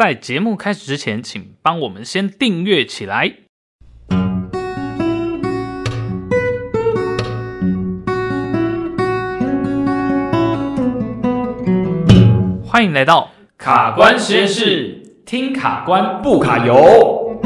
在节目开始之前，请帮我们先订阅起来。欢迎来到卡关实验室，听卡关不卡油。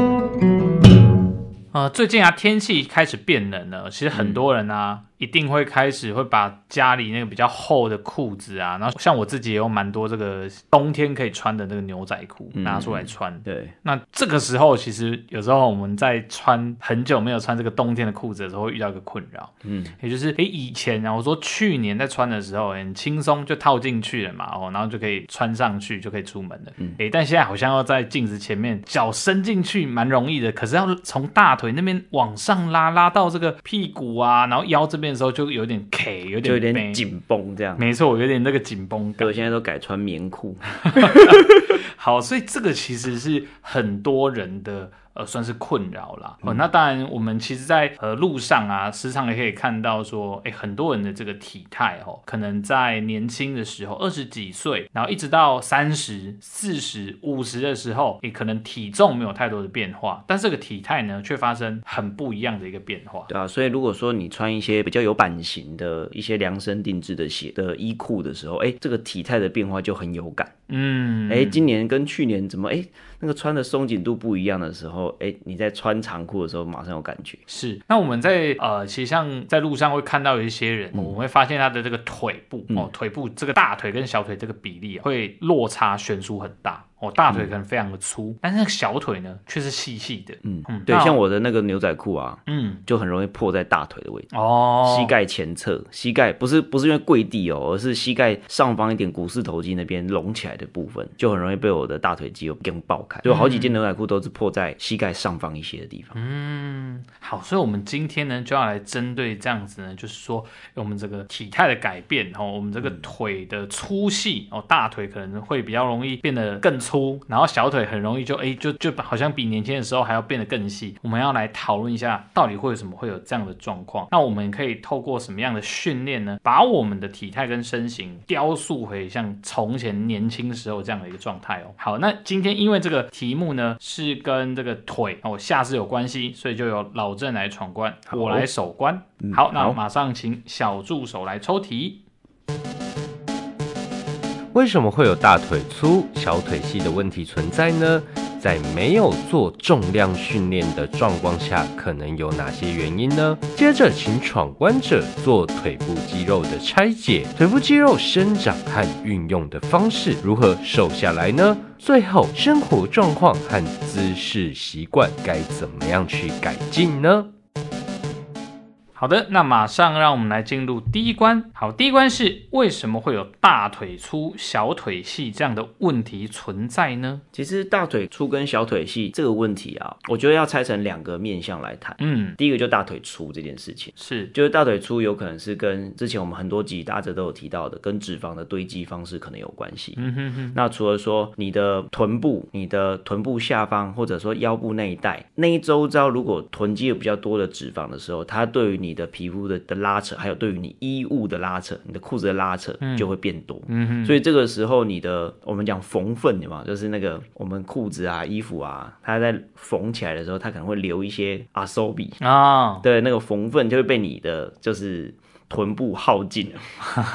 呃，最近啊，天气开始变冷了，其实很多人啊。一定会开始会把家里那个比较厚的裤子啊，然后像我自己也有蛮多这个冬天可以穿的那个牛仔裤拿出来穿。嗯、对，那这个时候其实有时候我们在穿很久没有穿这个冬天的裤子的时候，会遇到一个困扰。嗯，也就是诶以前啊，我说去年在穿的时候很轻松就套进去了嘛，哦，然后就可以穿上去就可以出门了。嗯，诶，但现在好像要在镜子前面脚伸进去蛮容易的，可是要从大腿那边往上拉，拉到这个屁股啊，然后腰这边。的时候就有点 K，有点就有点紧绷这样。没错，我有点那个紧绷感。我现在都改穿棉裤。好，所以这个其实是很多人的。呃，算是困扰啦。哦，那当然，我们其实在，在呃路上啊，时常也可以看到说，哎，很多人的这个体态哦，可能在年轻的时候，二十几岁，然后一直到三十四十五十的时候，你可能体重没有太多的变化，但这个体态呢，却发生很不一样的一个变化。对啊，所以如果说你穿一些比较有版型的一些量身定制的鞋的衣裤的时候，哎，这个体态的变化就很有感。嗯，哎，今年跟去年怎么哎？那个穿的松紧度不一样的时候，哎，你在穿长裤的时候马上有感觉。是，那我们在呃，其实像在路上会看到有一些人，嗯、我们会发现他的这个腿部、嗯、哦，腿部这个大腿跟小腿这个比例会落差悬殊很大。我、哦、大腿可能非常的粗，嗯、但是那个小腿呢却是细细的。嗯嗯，对，像我的那个牛仔裤啊，嗯，就很容易破在大腿的位置。哦，膝盖前侧，膝盖不是不是因为跪地哦，而是膝盖上方一点股四头肌那边隆起来的部分，就很容易被我的大腿肌肉给爆开。就好几件牛仔裤都是破在膝盖上方一些的地方。嗯，好，所以我们今天呢就要来针对这样子呢，就是说我们这个体态的改变哦，我们这个腿的粗细哦，大腿可能会比较容易变得更。粗，然后小腿很容易就哎，就就好像比年轻的时候还要变得更细。我们要来讨论一下，到底会有什么会有这样的状况？那我们可以透过什么样的训练呢？把我们的体态跟身形雕塑回像从前年轻时候这样的一个状态哦。好，那今天因为这个题目呢是跟这个腿哦下肢有关系，所以就由老郑来闯关，我来守关。好，那马上请小助手来抽题。为什么会有大腿粗、小腿细的问题存在呢？在没有做重量训练的状况下，可能有哪些原因呢？接着，请闯关者做腿部肌肉的拆解，腿部肌肉生长和运用的方式如何瘦下来呢？最后，生活状况和姿势习惯该怎么样去改进呢？好的，那马上让我们来进入第一关。好，第一关是为什么会有大腿粗、小腿细这样的问题存在呢？其实大腿粗跟小腿细这个问题啊，我觉得要拆成两个面向来谈。嗯，第一个就大腿粗这件事情，是就是大腿粗有可能是跟之前我们很多集大家都有提到的，跟脂肪的堆积方式可能有关系。嗯哼哼。那除了说你的臀部、你的臀部下方或者说腰部那一带那一周遭如果囤积有比较多的脂肪的时候，它对于你的皮肤的的拉扯，还有对于你衣物的拉扯，你的裤子的拉扯就会变多。所以这个时候你的我们讲缝份，对吗？就是那个我们裤子啊、衣服啊，它在缝起来的时候，它可能会留一些啊，对，那个缝份就会被你的就是。臀部耗尽了，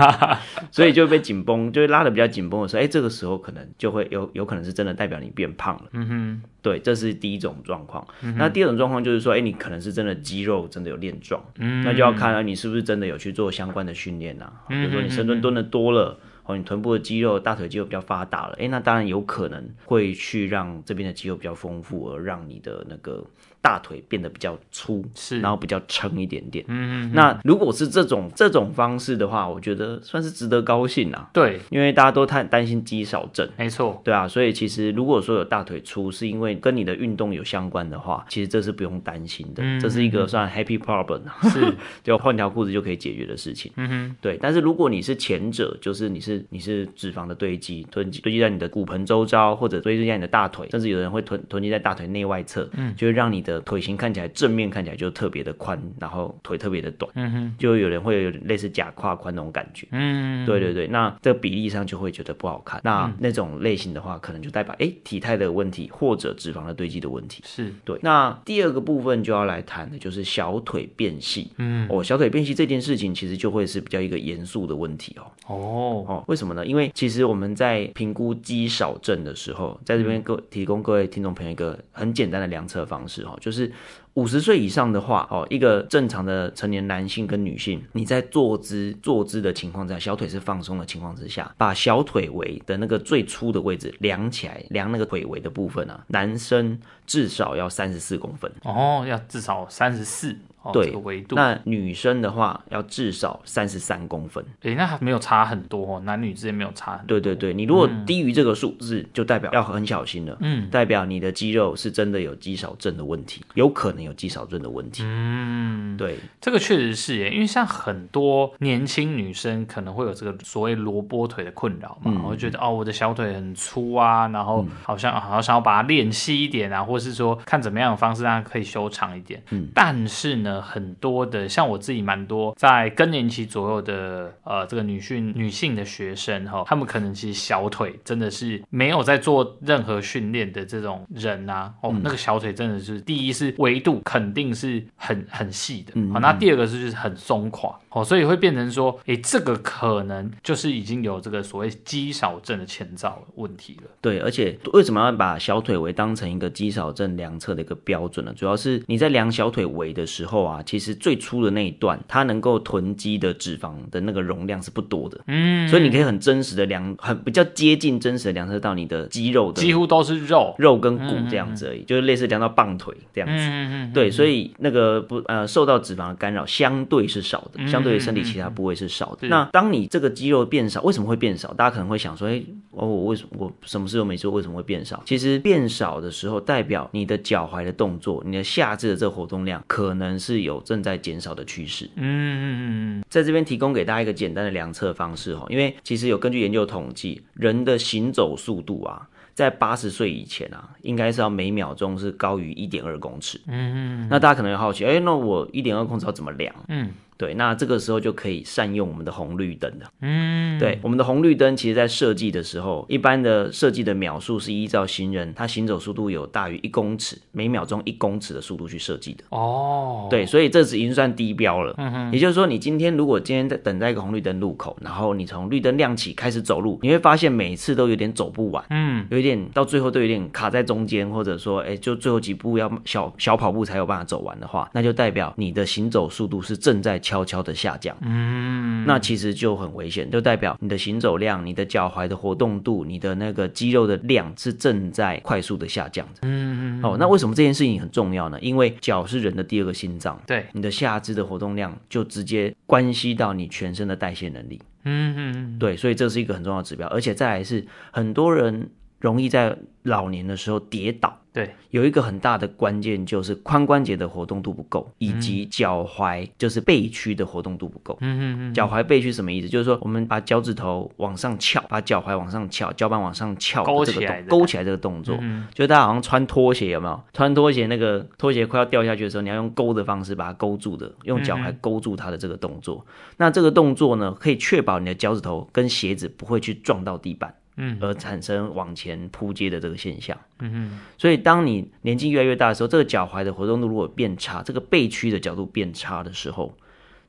所以就被紧绷，就会拉的比较紧绷的时候，哎、欸，这个时候可能就会有有可能是真的代表你变胖了。嗯哼，对，这是第一种状况。嗯、那第二种状况就是说，哎、欸，你可能是真的肌肉真的有练壮，嗯，那就要看啊你是不是真的有去做相关的训练呐。比如说你深蹲蹲的多了，哦，你臀部的肌肉、大腿肌肉比较发达了，哎、欸，那当然有可能会去让这边的肌肉比较丰富，而让你的那个。大腿变得比较粗，是，然后比较撑一点点。嗯嗯。那如果是这种这种方式的话，我觉得算是值得高兴啊。对，因为大家都太担心肌少症。没错。对啊，所以其实如果说有大腿粗，是因为跟你的运动有相关的话，其实这是不用担心的。嗯。这是一个算 happy problem，是，就换条裤子就可以解决的事情。嗯哼。对，但是如果你是前者，就是你是你是脂肪的堆积，囤积堆积在你的骨盆周遭，或者堆积在你的大腿，甚至有人会囤囤积在大腿内外侧，嗯，就会让你的。的腿型看起来正面看起来就特别的宽，然后腿特别的短，嗯哼，就有人会有点类似假胯宽那种感觉，嗯，对对对，那这个比例上就会觉得不好看。那那种类型的话，可能就代表哎体态的问题或者脂肪的堆积的问题。是对。那第二个部分就要来谈的就是小腿变细，嗯，哦，小腿变细这件事情其实就会是比较一个严肃的问题哦。哦哦，为什么呢？因为其实我们在评估肌少症的时候，在这边各提供各位听众朋友一个很简单的量测方式哈，就是五十岁以上的话，哦，一个正常的成年男性跟女性，你在坐姿坐姿的情况下，小腿是放松的情况之下，把小腿围的那个最粗的位置量起来，量那个腿围的部分啊，男生至少要三十四公分哦，要至少三十四。哦、对，这个维度。那女生的话要至少三十三公分。诶，那还没有差很多哦，男女之间没有差很多。对对对，你如果低于这个数字，嗯、就代表要很小心了。嗯，代表你的肌肉是真的有肌少症的问题，有可能有肌少症的问题。嗯，对，这个确实是耶，因为像很多年轻女生可能会有这个所谓萝卜腿的困扰嘛，嗯、我觉得哦，我的小腿很粗啊，然后好像、嗯、好像想要把它练细一点啊，或是说看怎么样的方式让它可以修长一点。嗯，但是呢，很多。的像我自己蛮多在更年期左右的呃这个女性女性的学生哈，他们可能其实小腿真的是没有在做任何训练的这种人啊哦，那个小腿真的是第一是维度肯定是很很细的，好，那第二个是就是很松垮哦，所以会变成说，哎，这个可能就是已经有这个所谓肌少症的前兆问题了。对，而且为什么要把小腿围当成一个肌少症量测的一个标准了？主要是你在量小腿围的时候啊，其实最粗的那一段，它能够囤积的脂肪的那个容量是不多的，嗯，所以你可以很真实的量，很比较接近真实的量测到你的肌肉的，几乎都是肉，肉跟骨这样子而已，嗯嗯嗯就是类似量到棒腿这样子，嗯嗯嗯对，所以那个不呃受到脂肪的干扰相对是少的，相对于身体其他部位是少的。那当你这个肌肉变少，为什么会变少？大家可能会想说，哎、欸，哦，我为什么我什么事都没做，为什么会变少？其实变少的时候，代表你的脚踝的动作，你的下肢的这个活动量，可能是有正在减少的趋势。嗯嗯嗯，在这边提供给大家一个简单的量测方式哈，因为其实有根据研究统计，人的行走速度啊，在八十岁以前啊，应该是要每秒钟是高于一点二公尺。嗯嗯，那大家可能会好奇，哎，那我一点二公尺要怎么量？嗯。对，那这个时候就可以善用我们的红绿灯了。嗯，对，我们的红绿灯其实在设计的时候，一般的设计的秒数是依照行人他行走速度有大于一公尺，每秒钟一公尺的速度去设计的。哦，对，所以这只已经算低标了。嗯哼，也就是说，你今天如果今天在等在一个红绿灯路口，然后你从绿灯亮起开始走路，你会发现每次都有点走不完，嗯，有一点到最后都有点卡在中间，或者说，哎，就最后几步要小小跑步才有办法走完的话，那就代表你的行走速度是正在悄悄的下降。嗯，那其实就很危险，就代表你的行走量、你的脚踝的活动度、你的那个肌肉的量是正在快速的下降的。嗯嗯。哦，那为什么这件事情很重要呢？因为脚是人的第二个心脏，对，你的下肢的活动量就直接关系到你全身的代谢能力。嗯嗯，对，所以这是一个很重要的指标，而且再来是很多人容易在老年的时候跌倒。对，有一个很大的关键就是髋关节的活动度不够，以及脚踝就是背屈的活动度不够。嗯嗯嗯，脚踝背屈什么意思？就是说我们把脚趾头往上翘，把脚踝往上翘，脚板往上翘，勾起来，勾起来这个动作，嗯、就大家好像穿拖鞋有没有？穿拖鞋那个拖鞋快要掉下去的时候，你要用勾的方式把它勾住的，用脚踝勾住它的这个动作。嗯、那这个动作呢，可以确保你的脚趾头跟鞋子不会去撞到地板。嗯，而产生往前扑街的这个现象。嗯哼，所以当你年纪越来越大的时候，这个脚踝的活动度如果变差，这个背屈的角度变差的时候，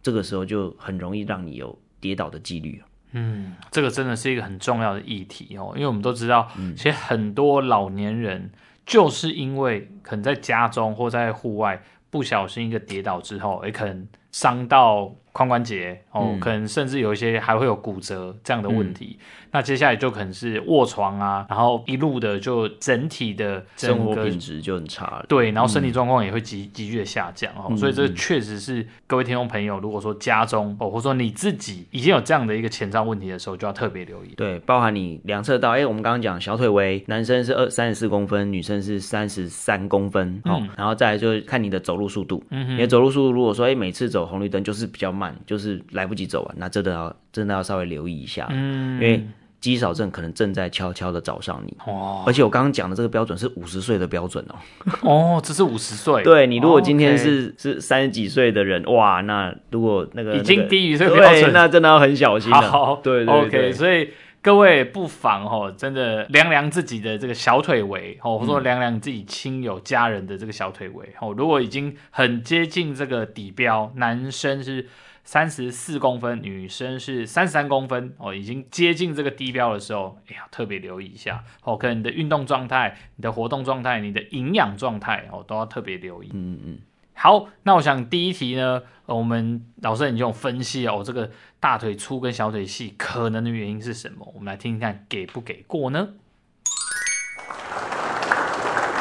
这个时候就很容易让你有跌倒的几率。嗯，这个真的是一个很重要的议题哦，因为我们都知道，其实很多老年人就是因为可能在家中或在户外不小心一个跌倒之后，也可能伤到髋关节哦，可能甚至有一些还会有骨折这样的问题。嗯那接下来就可能是卧床啊，然后一路的就整体的生活品质就很差了。对，然后身体状况也会急急剧的下降哦，嗯、所以这确实是各位听众朋友，如果说家中哦，或者说你自己已经有这样的一个前兆问题的时候，就要特别留意。对，包含你量测到，哎，我们刚刚讲小腿围，男生是二三十四公分，女生是三十三公分，哦，嗯、然后再来就是看你的走路速度，嗯哼，你的走路速度如果说，哎，每次走红绿灯就是比较慢，就是来不及走完，那真的要真的要稍微留意一下，嗯，因为。肌少症可能正在悄悄的找上你。哦，而且我刚刚讲的这个标准是五十岁的标准哦。哦，这是五十岁。对，你如果今天是、哦 okay、是三十几岁的人，哇，那如果那个已经低于这个标准，那真的要很小心了。好，对，对，对，OK，所以。各位不妨哦，真的量量自己的这个小腿围哦，或者说量量自己亲友家人的这个小腿围哦。如果已经很接近这个底标，男生是三十四公分，女生是三十三公分哦，已经接近这个低标的时候，哎呀，特别留意一下哦，可能你的运动状态、你的活动状态、你的营养状态哦，都要特别留意。嗯嗯。好，那我想第一题呢，我们老师已经有分析哦，这个大腿粗跟小腿细可能的原因是什么？我们来听听看，给不给过呢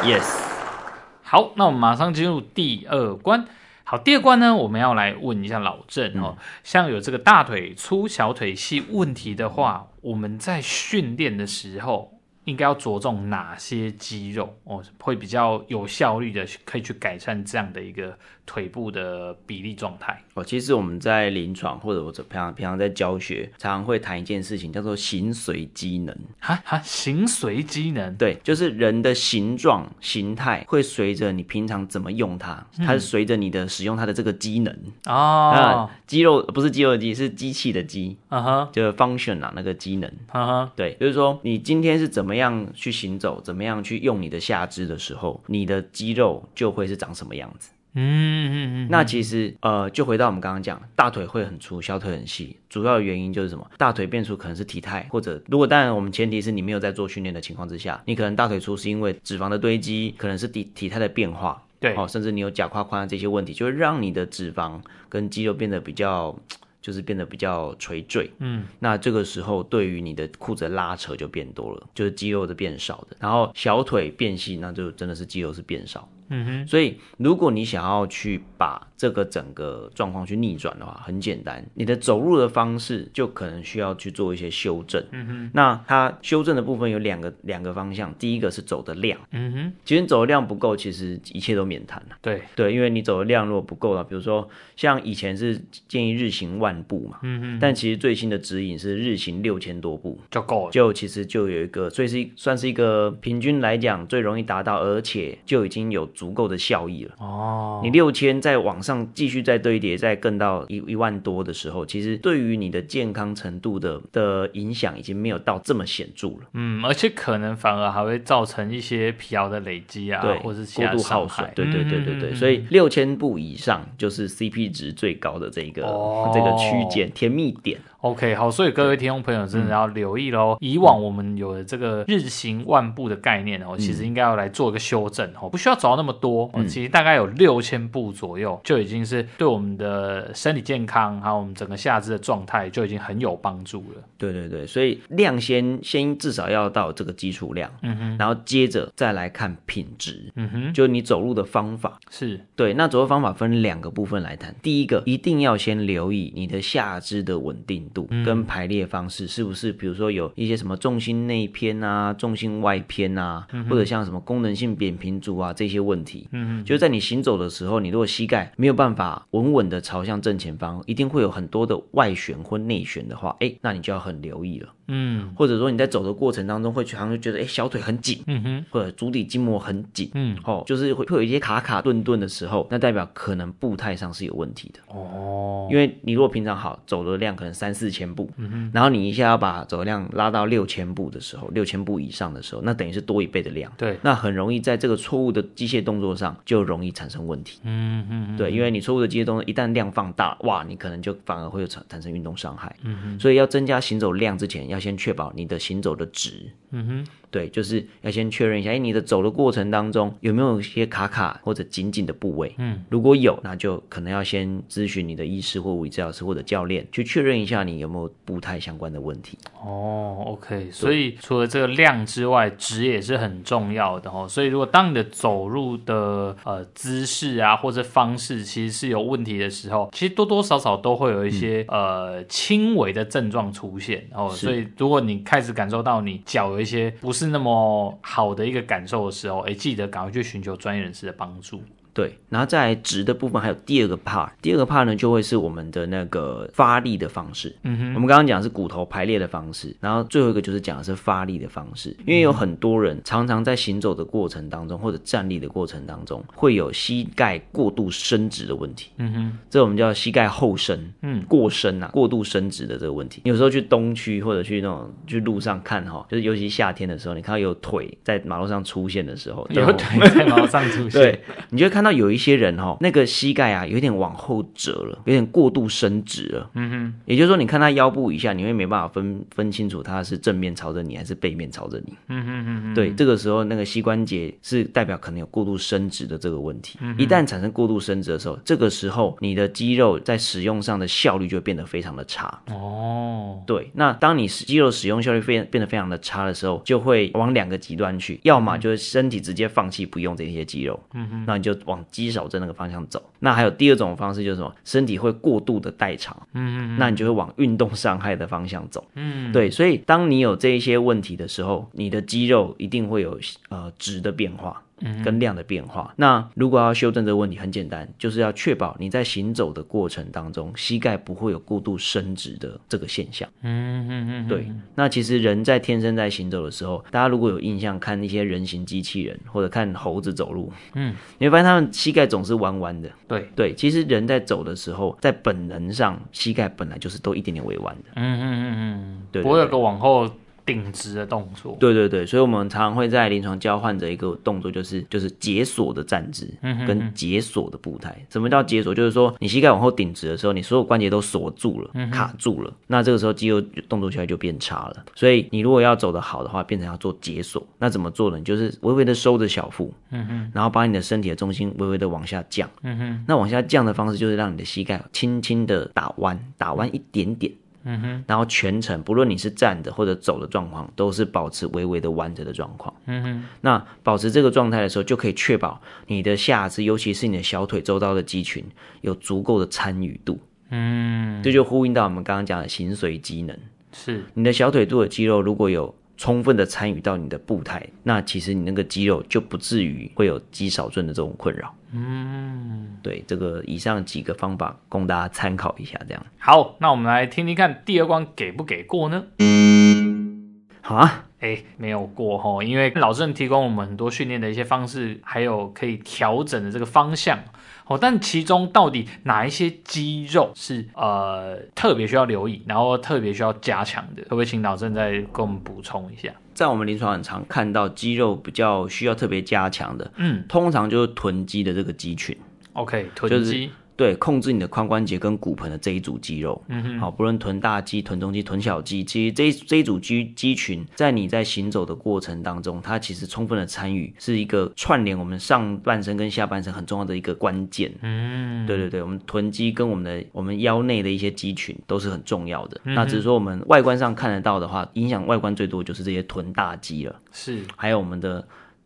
？Yes。好，那我们马上进入第二关。好，第二关呢，我们要来问一下老郑哦，嗯、像有这个大腿粗、小腿细问题的话，我们在训练的时候。应该要着重哪些肌肉哦，会比较有效率的可以去改善这样的一个腿部的比例状态哦。其实我们在临床或者我平常平常在教学，常常会谈一件事情，叫做形随机能。哈哈，形随机能，对，就是人的形状形态会随着你平常怎么用它，它是随着你的使用它的这个机能哦。肌肉不是肌肉的肌，是机器的机。嗯哼，就是 function 啊，那个机能。嗯哼，对，就是说你今天是怎么。怎么样去行走？怎么样去用你的下肢的时候，你的肌肉就会是长什么样子？嗯嗯嗯。那其实呃，就回到我们刚刚讲，大腿会很粗，小腿很细，主要的原因就是什么？大腿变粗可能是体态，或者如果当然我们前提是你没有在做训练的情况之下，你可能大腿粗是因为脂肪的堆积，可能是体体态的变化，对，哦，甚至你有假胯宽这些问题，就会让你的脂肪跟肌肉变得比较。就是变得比较垂坠，嗯，那这个时候对于你的裤子的拉扯就变多了，就是肌肉的变少的，然后小腿变细，那就真的是肌肉是变少。嗯哼，所以如果你想要去把这个整个状况去逆转的话，很简单，你的走路的方式就可能需要去做一些修正。嗯哼，那它修正的部分有两个两个方向，第一个是走的量。嗯哼，其实走的量不够，其实一切都免谈了。对对，因为你走的量如果不够了，比如说像以前是建议日行万步嘛，嗯哼，但其实最新的指引是日行六千多步就够了，就其实就有一个，所以是算是一个平均来讲最容易达到，而且就已经有。足够的效益了哦，你六千再往上继续再堆叠，再更到一一万多的时候，其实对于你的健康程度的的影响已经没有到这么显著了。嗯，而且可能反而还会造成一些疲劳的累积啊，对，或是过度耗损。对对对对对，嗯、所以六千步以上就是 CP 值最高的这个、哦、这个区间甜蜜点。OK，好，所以各位听众朋友真的要留意喽。嗯、以往我们有的这个日行万步的概念哦，嗯、其实应该要来做一个修正哦，不需要走到那么多，嗯、其实大概有六千步左右就已经是对我们的身体健康还有我们整个下肢的状态就已经很有帮助了。对对对，所以量先先至少要到这个基础量，嗯哼，然后接着再来看品质，嗯哼，就你走路的方法。是。对。那走路方法分两个部分来谈，第一个一定要先留意你的下肢的稳定度跟排列方式是不是，比如说有一些什么重心内偏啊、重心外偏啊，或者像什么功能性扁平足啊这些问题，嗯哼，就是在你行走的时候，你如果膝盖没有办法稳稳的朝向正前方，一定会有很多的外旋或内旋的话，哎，那你就要很留意了。嗯，或者说你在走的过程当中会常常觉得，哎，小腿很紧，嗯哼，或者足底筋膜很紧，嗯，哦，就是会会有一些卡卡顿顿的时候，那代表可能步态上是有问题的。哦。因为你如果平常好走的量可能三四千步，嗯哼，然后你一下要把走量拉到六千步的时候，六千步以上的时候，那等于是多一倍的量，对，那很容易在这个错误的机械动作上就容易产生问题，嗯哼，对，因为你错误的机械动作一旦量放大，哇，你可能就反而会有产产生运动伤害，嗯，所以要增加行走量之前要。先确保你的行走的值。嗯哼。对，就是要先确认一下，哎，你的走的过程当中有没有一些卡卡或者紧紧的部位？嗯，如果有，那就可能要先咨询你的医师或物理治疗师或者教练，去确认一下你有没有步态相关的问题。哦，OK，所以除了这个量之外，质也是很重要的哦。所以如果当你的走路的呃姿势啊或者方式其实是有问题的时候，其实多多少少都会有一些、嗯、呃轻微的症状出现哦。所以如果你开始感受到你脚有一些不是是那么好的一个感受的时候，哎，记得赶快去寻求专业人士的帮助。对，然后再来直的部分还有第二个 part，第二个 part 呢就会是我们的那个发力的方式。嗯哼，我们刚刚讲的是骨头排列的方式，然后最后一个就是讲的是发力的方式。因为有很多人常常在行走的过程当中或者站立的过程当中会有膝盖过度伸直的问题。嗯哼，这我们叫膝盖后伸，嗯，过伸啊，过度伸直的这个问题。有时候去东区或者去那种去路上看哈，就是尤其夏天的时候，你看到有腿在马路上出现的时候，有腿在马路上出现，对，你就会看到有一些人哈，那个膝盖啊有点往后折了，有点过度伸直了。嗯哼，也就是说，你看他腰部以下，你会没办法分分清楚他是正面朝着你还是背面朝着你。嗯哼嗯哼，对，这个时候那个膝关节是代表可能有过度伸直的这个问题。一旦产生过度伸直的时候，这个时候你的肌肉在使用上的效率就会变得非常的差。哦，对，那当你肌肉使用效率变变得非常的差的时候，就会往两个极端去，要么就是身体直接放弃不用这些肌肉，嗯哼，那你就往肌少症那个方向走。那还有第二种方式就是什么？身体会过度的代偿，嗯哼，那你就会往运动伤害的方向走，嗯，对，所以当你有这一些问题的时候，你的肌肉一定会有呃值的变化。跟量的变化，那如果要修正这个问题，很简单，就是要确保你在行走的过程当中，膝盖不会有过度伸直的这个现象。嗯嗯嗯，对。那其实人在天生在行走的时候，大家如果有印象，看一些人形机器人或者看猴子走路，嗯，你会发现他们膝盖总是弯弯的。对对，其实人在走的时候，在本能上，膝盖本来就是都一点点微弯的。嗯嗯嗯嗯，对，不会有个往后。顶直的动作，对对对，所以我们常常会在临床教患者一个动作，就是就是解锁的站姿，跟解锁的步态。什么叫解锁？就是说你膝盖往后顶直的时候，你所有关节都锁住了，卡住了，那这个时候肌肉动作起来就变差了。所以你如果要走得好的话，变成要做解锁，那怎么做呢？你就是微微的收着小腹，嗯哼，然后把你的身体的重心微微的往下降，嗯哼，那往下降的方式就是让你的膝盖轻轻的打弯，打弯一点点。嗯哼，然后全程不论你是站的或者走的状况，都是保持微微的弯着的状况。嗯哼，那保持这个状态的时候，就可以确保你的下肢，尤其是你的小腿周遭的肌群，有足够的参与度。嗯，这就呼应到我们刚刚讲的形随机能。是，你的小腿肚的肌肉如果有充分的参与到你的步态，那其实你那个肌肉就不至于会有肌少症的这种困扰。嗯，对，这个以上几个方法供大家参考一下，这样。好，那我们来听听看第二关给不给过呢？好啊，哎，没有过齁，因为老师们提供我们很多训练的一些方式，还有可以调整的这个方向。哦，但其中到底哪一些肌肉是呃特别需要留意，然后特别需要加强的？可不可以请老郑再给我们补充一下？在我们临床很常看到肌肉比较需要特别加强的，嗯，通常就是臀肌的这个肌群。OK，臀肌。对，控制你的髋关节跟骨盆的这一组肌肉，嗯哼，好，不论臀大肌、臀中肌、臀小肌，其实这一这一组肌肌群，在你在行走的过程当中，它其实充分的参与，是一个串联我们上半身跟下半身很重要的一个关键。嗯，对对对，我们臀肌跟我们的我们腰内的一些肌群都是很重要的。嗯、那只是说我们外观上看得到的话，影响外观最多就是这些臀大肌了。是，还有我们的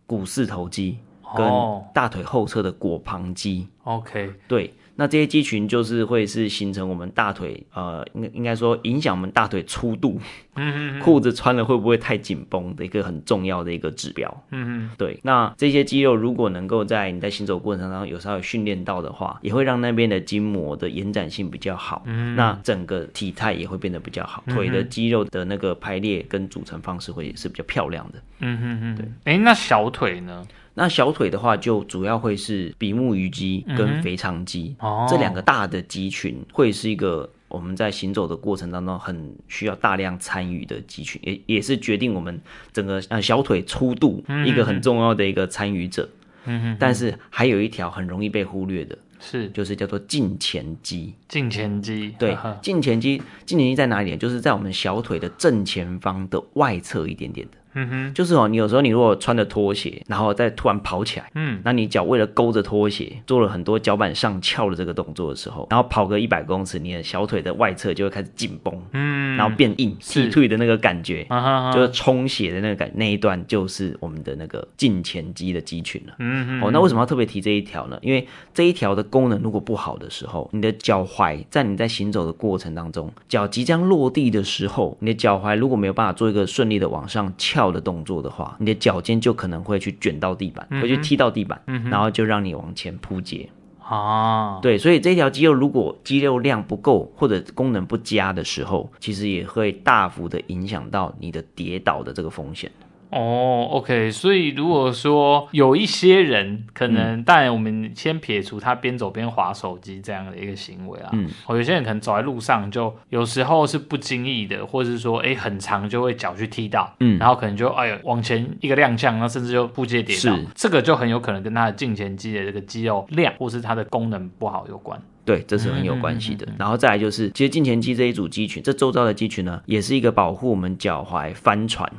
股四头肌跟大腿后侧的膕旁肌。OK，对。那这些肌群就是会是形成我们大腿，呃，应该应该说影响我们大腿粗度，嗯嗯，裤子穿了会不会太紧绷的一个很重要的一个指标，嗯嗯，对。那这些肌肉如果能够在你在行走过程当中有稍微训练到的话，也会让那边的筋膜的延展性比较好，嗯，那整个体态也会变得比较好，腿的肌肉的那个排列跟组成方式会也是比较漂亮的，嗯嗯嗯，对。哎，那小腿呢？那小腿的话，就主要会是比目鱼肌跟腓肠肌、嗯哦、这两个大的肌群，会是一个我们在行走的过程当中很需要大量参与的肌群，也也是决定我们整个呃小腿粗度一个很重要的一个参与者。嗯哼，但是还有一条很容易被忽略的，是就是叫做胫前肌。胫前肌，对，胫前肌，胫前肌在哪里？就是在我们小腿的正前方的外侧一点点的。嗯哼，就是哦，你有时候你如果穿着拖鞋，然后再突然跑起来，嗯，那你脚为了勾着拖鞋，做了很多脚板上翘的这个动作的时候，然后跑个一百公尺，你的小腿的外侧就会开始紧绷，嗯，然后变硬，踢腿的那个感觉，啊哈哈，就是充血的那个感，那一段就是我们的那个胫前肌的肌群了，嗯哼，哦，那为什么要特别提这一条呢？因为这一条的功能如果不好的时候，你的脚踝在你在行走的过程当中，脚即将落地的时候，你的脚踝如果没有办法做一个顺利的往上翘。到的动作的话，你的脚尖就可能会去卷到地板，会去踢到地板，然后就让你往前扑街。哦，对，所以这条肌肉如果肌肉量不够或者功能不佳的时候，其实也会大幅的影响到你的跌倒的这个风险。哦、oh，OK，所以如果说有一些人可能，当然我们先撇除他边走边划手机这样的一个行为啊，嗯，哦，有些人可能走在路上就有时候是不经意的，或者是说，哎，很长就会脚去踢到，嗯，然后可能就哎呦往前一个踉跄，然后甚至就扑街跌倒，这个就很有可能跟他的胫前肌的这个肌肉量或是它的功能不好有关。对，这是很有关系的。嗯嗯嗯嗯、然后再来就是，其实胫前肌这一组肌群，这周遭的肌群呢，也是一个保护我们脚踝翻船，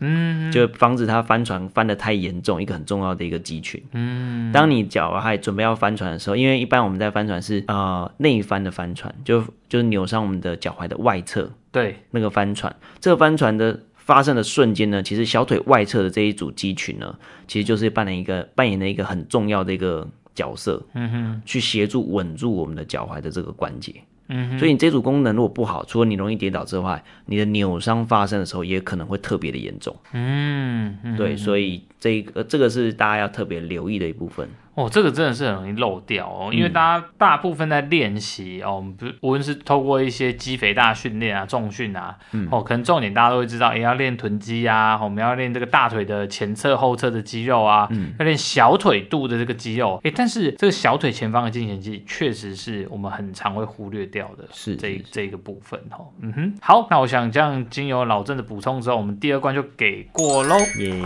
嗯，就防止它翻船翻得太严重，一个很重要的一个肌群。嗯，当你脚踝准备要翻船的时候，因为一般我们在翻船是呃内翻的翻船，就就是扭伤我们的脚踝的外侧，对，那个翻船。这个翻船的发生的瞬间呢，其实小腿外侧的这一组肌群呢，其实就是扮演一个扮演了一个很重要的一个。角色，嗯哼，去协助稳住我们的脚踝的这个关节，嗯哼，所以你这组功能如果不好，除了你容易跌倒之外，你的扭伤发生的时候也可能会特别的严重，嗯，对，所以这个这个是大家要特别留意的一部分。哦，这个真的是很容易漏掉哦，因为大家大部分在练习哦，我们不无论是透过一些肌肥大训练啊、重训啊，嗯、哦，可能重点大家都会知道，也要练臀肌啊，我们要练这个大腿的前侧、后侧的肌肉啊，嗯、要练小腿肚的这个肌肉，诶，但是这个小腿前方的胫前肌确实是我们很常会忽略掉的，是这这一个部分哦，嗯哼，好，那我想这样经由老郑的补充之后，我们第二关就给过喽，耶。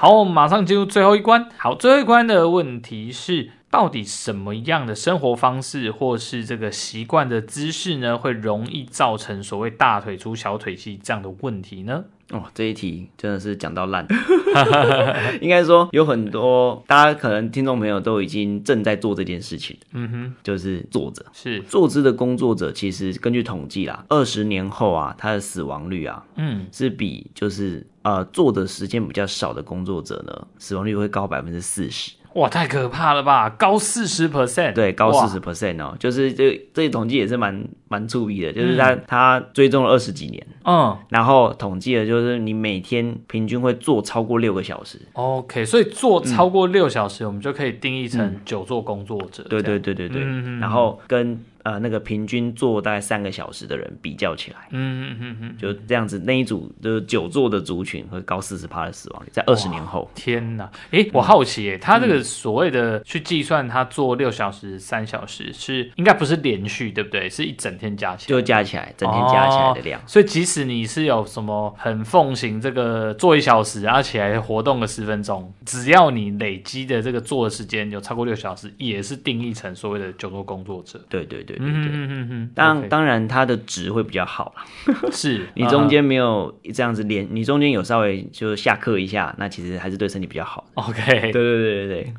好，我们马上进入最后一关。好，最后一关的问题是，到底什么样的生活方式或是这个习惯的姿势呢，会容易造成所谓大腿粗、小腿细这样的问题呢？哦，这一题真的是讲到烂，应该说有很多大家可能听众朋友都已经正在做这件事情，嗯哼，就是坐着，是。坐姿的工作者，其实根据统计啦，二十年后啊，他的死亡率啊，嗯，是比就是呃坐的时间比较少的工作者呢，死亡率会高百分之四十。哇，太可怕了吧！高四十 percent，对，高四十 percent 哦，就是这这统计也是蛮蛮注意的，就是他、嗯、他追踪了二十几年，嗯，然后统计了就是你每天平均会坐超过六个小时。OK，所以坐超过六小时，嗯、我们就可以定义成久坐工作者。对对对对对，嗯、然后跟。呃，那个平均坐大概三个小时的人比较起来，嗯嗯嗯嗯，就这样子，那一组就是久坐的族群会高四十趴的死亡率，在二十年后。天哪，哎、欸，我好奇，哎、嗯，他这个所谓的去计算他坐六小时、三小时是应该不是连续，对不对？是一整天加起来，就加起来，整天加起来的量。哦、所以即使你是有什么很奉行这个坐一小时，然后起来活动个十分钟，只要你累积的这个坐的时间有超过六小时，也是定义成所谓的久坐工作者。对对对对对。嗯当当然，它的值会比较好啦。是你中间没有这样子连，你中间有稍微就下课一下，那其实还是对身体比较好。OK，对对对对对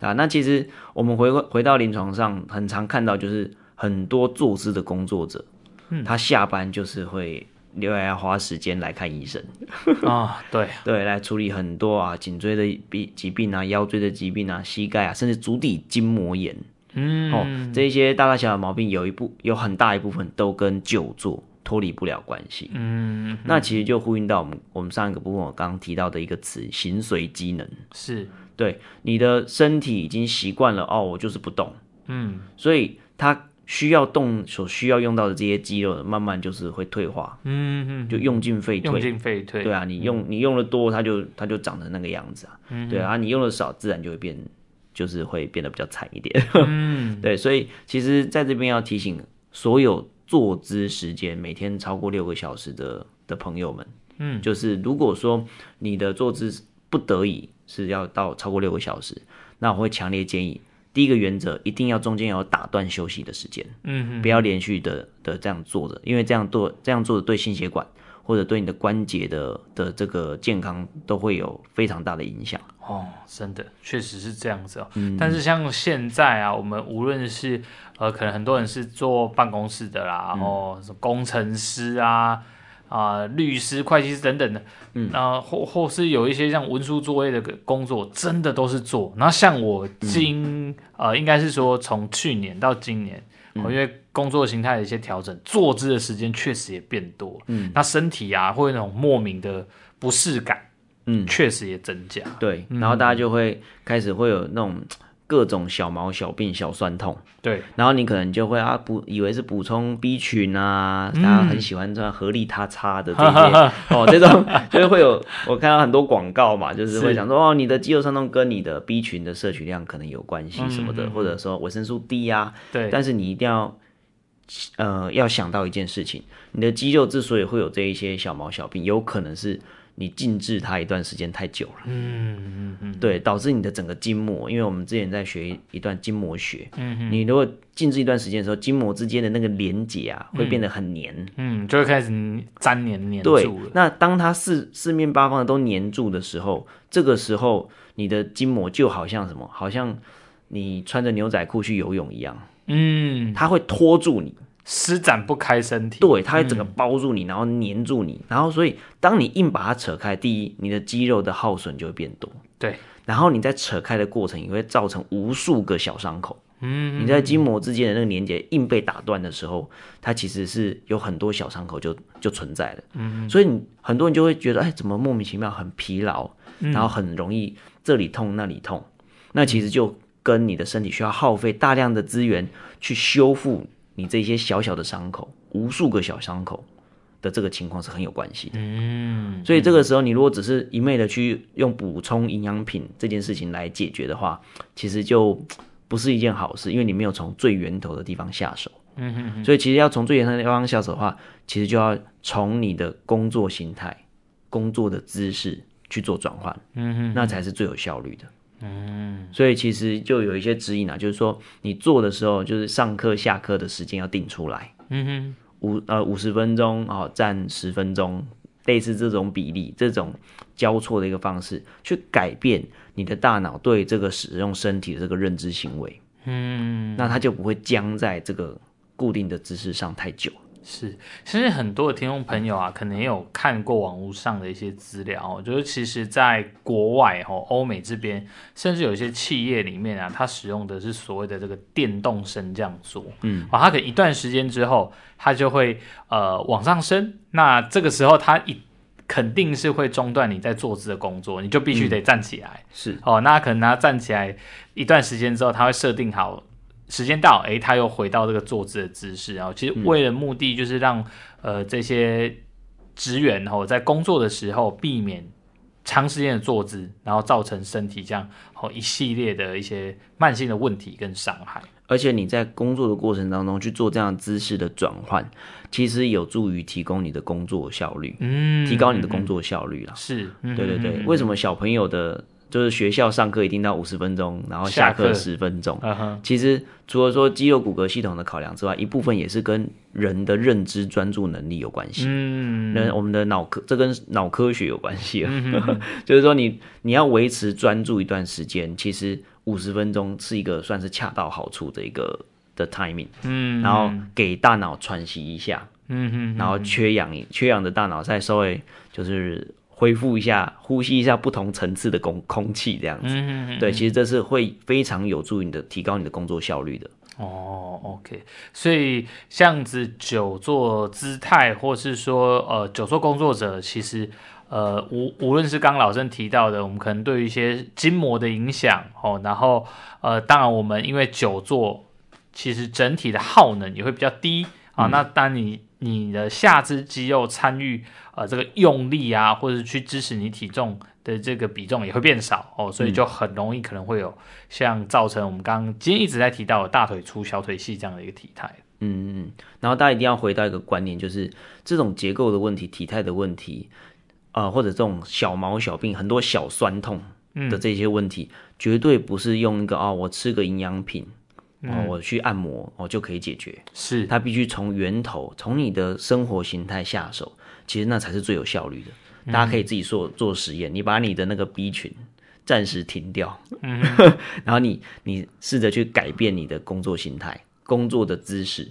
啊。那其实我们回回到临床上，很常看到就是很多坐姿的工作者，嗯，他下班就是会留来花时间来看医生啊，对 对，来处理很多啊颈椎的病疾病啊、腰椎的疾病啊、膝盖啊，甚至足底筋膜炎。嗯，哦，这些大大小小毛病有一部有很大一部分都跟久坐脱离不了关系。嗯，那其实就呼应到我们我们上一个部分我刚刚提到的一个词——形随机能。是，对，你的身体已经习惯了哦，我就是不动。嗯，所以它需要动所需要用到的这些肌肉，慢慢就是会退化。嗯嗯，就用进废退。用进废退。对啊，你用你用的多，它就它就长成那个样子啊。嗯，对啊，你用的少，自然就会变。就是会变得比较惨一点，嗯，对，所以其实在这边要提醒所有坐姿时间每天超过六个小时的的朋友们，嗯，就是如果说你的坐姿不得已是要到超过六个小时，那我会强烈建议，第一个原则一定要中间要有打断休息的时间，嗯哼，不要连续的的这样坐着，因为这样做这样做的对心血管或者对你的关节的的这个健康都会有非常大的影响。哦，真的确实是这样子哦。嗯，但是像现在啊，我们无论是呃，可能很多人是坐办公室的啦，然后工程师啊、啊、呃、律师、会计师等等的，嗯，然后或或是有一些像文书作业的工作，真的都是做。然后像我今、嗯、呃，应该是说从去年到今年，嗯、因为工作形态的一些调整，坐姿的时间确实也变多，嗯，那身体啊会有那种莫名的不适感，嗯，确实也增加，对，然后大家就会开始会有那种。各种小毛小病、小酸痛，对，然后你可能就会啊补，以为是补充 B 群啊，大家很喜欢这样合力他擦的这些 哦，这种 就是会有我看到很多广告嘛，就是会想说哦，你的肌肉酸痛跟你的 B 群的摄取量可能有关系什么的，嗯、或者说维生素 D 啊，对，但是你一定要呃要想到一件事情，你的肌肉之所以会有这一些小毛小病，有可能是。你静置它一段时间太久了，嗯嗯嗯，对，导致你的整个筋膜，因为我们之前在学一段筋膜学，嗯嗯，你如果静置一段时间的时候，筋膜之间的那个连接啊，会变得很黏，嗯，就会开始粘黏黏。对，那当它四四面八方的都黏住的时候，这个时候你的筋膜就好像什么，好像你穿着牛仔裤去游泳一样，嗯，它会拖住你。施展不开身体，对，它会整个包住你，嗯、然后黏住你，然后所以当你硬把它扯开，第一，你的肌肉的耗损就会变多，对，然后你在扯开的过程也会造成无数个小伤口，嗯，你在筋膜之间的那个连接硬被打断的时候，它其实是有很多小伤口就就存在了，嗯，所以你很多人就会觉得，哎，怎么莫名其妙很疲劳，然后很容易这里痛那里痛，嗯、那其实就跟你的身体需要耗费大量的资源去修复。你这些小小的伤口，无数个小伤口的这个情况是很有关系的。嗯，所以这个时候你如果只是一昧的去用补充营养品这件事情来解决的话，其实就不是一件好事，因为你没有从最源头的地方下手。嗯哼哼。所以其实要从最源头的地方下手的话，其实就要从你的工作形态、工作的姿势去做转换。嗯哼，那才是最有效率的。嗯，所以其实就有一些指引啊，就是说你做的时候，就是上课下课的时间要定出来。嗯哼，五呃五十分钟啊，占十分钟，类似这种比例，这种交错的一个方式，去改变你的大脑对这个使用身体的这个认知行为。嗯，那它就不会僵在这个固定的姿势上太久。是，其实很多的听众朋友啊，可能也有看过网络上的一些资料，就是其实在国外哦，欧美这边，甚至有一些企业里面啊，它使用的是所谓的这个电动升降桌，嗯，啊，它可能一段时间之后，它就会呃往上升，那这个时候它一肯定是会中断你在坐姿的工作，你就必须得站起来，嗯、是。哦，那可能他站起来一段时间之后，他会设定好。时间到，哎，他又回到这个坐姿的姿势，然后其实为了目的就是让、嗯、呃这些职员哦在工作的时候避免长时间的坐姿，然后造成身体这样哦一系列的一些慢性的问题跟伤害。而且你在工作的过程当中去做这样姿势的转换，其实有助于提供你的工作效率，嗯，提高你的工作效率啦。是，对对对。嗯、为什么小朋友的？就是学校上课一定到五十分钟，然后下课十分钟。Uh-huh. 其实除了说肌肉骨骼系统的考量之外，一部分也是跟人的认知专注能力有关系。嗯，那我们的脑科这跟脑科学有关系 就是说你你要维持专注一段时间，其实五十分钟是一个算是恰到好处的一个的 timing。嗯，然后给大脑喘息一下。嗯哼，然后缺氧，缺氧的大脑再稍微就是。恢复一下，呼吸一下不同层次的空空气，这样子，嗯哼嗯，对，其实这是会非常有助于你的提高你的工作效率的。哦，OK，所以这样子久坐姿态，或是说呃久坐工作者，其实呃无无论是刚刚老郑提到的，我们可能对于一些筋膜的影响哦，然后呃当然我们因为久坐，其实整体的耗能也会比较低啊。嗯、那当你你的下肢肌肉参与呃这个用力啊，或者去支持你体重的这个比重也会变少哦，所以就很容易可能会有像造成我们刚刚今天一直在提到的大腿粗、小腿细这样的一个体态。嗯嗯，然后大家一定要回到一个观念，就是这种结构的问题、体态的问题，呃，或者这种小毛小病、很多小酸痛的这些问题，嗯、绝对不是用一个哦，我吃个营养品。哦，我去按摩哦就可以解决，是。它必须从源头，从你的生活形态下手，其实那才是最有效率的。嗯、大家可以自己做做实验，你把你的那个 B 群暂时停掉，嗯、然后你你试着去改变你的工作形态、工作的姿势，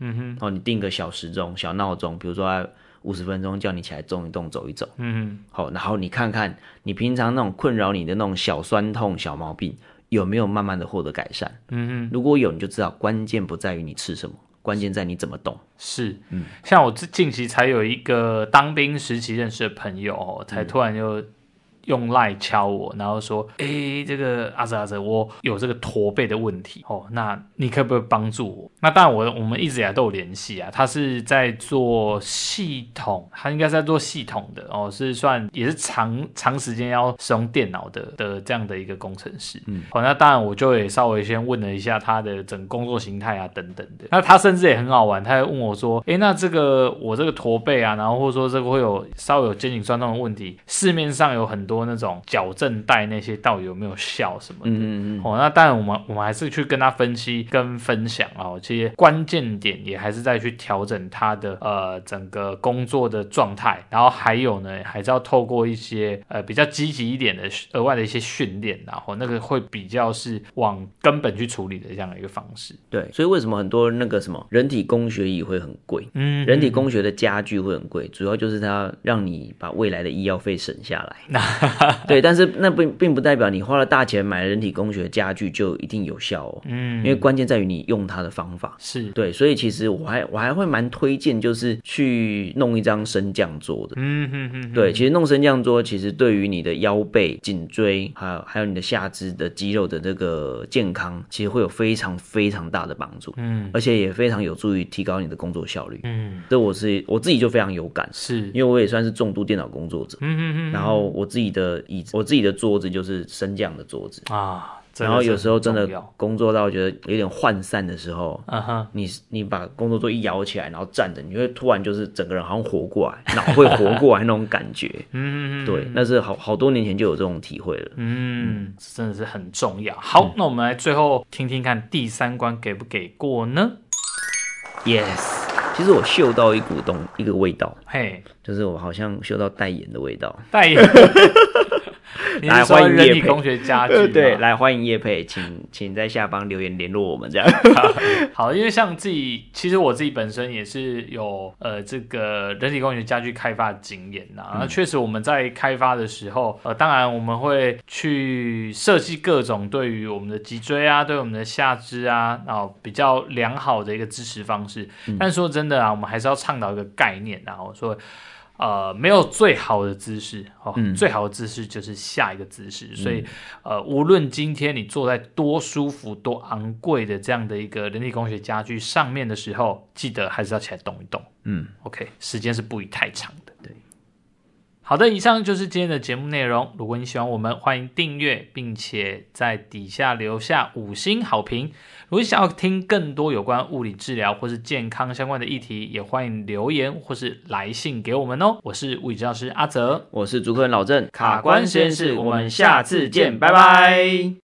嗯哼，哦，你定个小时钟、小闹钟，比如说五十分钟叫你起来动一动、走一走，嗯。哼，好，然后你看看你平常那种困扰你的那种小酸痛、小毛病。有没有慢慢的获得改善。嗯嗯，如果有，你就知道关键不在于你吃什么，关键在你怎么动。是，嗯，像我近期才有一个当兵时期认识的朋友哦，才突然就。用赖敲我，然后说：“哎、欸，这个阿泽阿泽，我有这个驼背的问题哦，那你可不可以帮助我？”那当然我，我我们一直以来都有联系啊。他是在做系统，他应该是在做系统的哦，是算也是长长时间要使用电脑的的这样的一个工程师。嗯，好，那当然我就也稍微先问了一下他的整个工作形态啊等等的。那他甚至也很好玩，他还问我说：“哎、欸，那这个我这个驼背啊，然后或者说这个会有稍微有肩颈酸痛的问题，市面上有很多。”多那种矫正带那些到底有没有效什么的？嗯嗯哦，那当然我们我们还是去跟他分析跟分享啊，这些关键点也还是在去调整他的呃整个工作的状态，然后还有呢，还是要透过一些呃比较积极一点的额外的一些训练，然后那个会比较是往根本去处理的这样的一个方式。对，所以为什么很多那个什么人体工学椅会很贵？嗯，人体工学的家具会很贵，主要就是它让你把未来的医药费省下来。对，但是那并并不代表你花了大钱买人体工学家具就一定有效哦。嗯，因为关键在于你用它的方法。是对，所以其实我还我还会蛮推荐，就是去弄一张升降桌的。嗯哼哼。对，其实弄升降桌，其实对于你的腰背、颈椎，还有还有你的下肢的肌肉的这个健康，其实会有非常非常大的帮助。嗯，而且也非常有助于提高你的工作效率。嗯，这我是我自己就非常有感，是因为我也算是重度电脑工作者。嗯哼哼。然后我自己。的椅子，我自己的桌子就是升降的桌子啊。然后有时候真的工作到觉得有点涣散的时候，你你把工作桌一摇起来，然后站着，你会突然就是整个人好像活过来，脑会活过来那种感觉。嗯，对，那是好好多年前就有这种体会了。嗯，真的是很重要。好，那我们来最后听听看第三关给不给过呢？Yes。其实我嗅到一股东一个味道，嘿，就是我好像嗅到代言的味道，代言。来欢迎人体工学家具，对，来欢迎叶佩，请请在下方留言联络我们这样。好，因为像自己，其实我自己本身也是有呃这个人体工学家具开发的经验呐。那确实我们在开发的时候，呃，当然我们会去设计各种对于我们的脊椎啊，对我们的下肢啊，然后比较良好的一个支持方式。但说真的啊，我们还是要倡导一个概念，然后说。呃，没有最好的姿势哦，嗯、最好的姿势就是下一个姿势。嗯、所以，呃，无论今天你坐在多舒服、多昂贵的这样的一个人体工学家具上面的时候，记得还是要起来动一动。嗯，OK，时间是不宜太长的。对，好的，以上就是今天的节目内容。如果你喜欢我们，欢迎订阅，并且在底下留下五星好评。如果想要听更多有关物理治疗或是健康相关的议题，也欢迎留言或是来信给我们哦。我是物理治疗师阿泽，我是主持人老郑，卡关实验室，我们下次见，拜拜。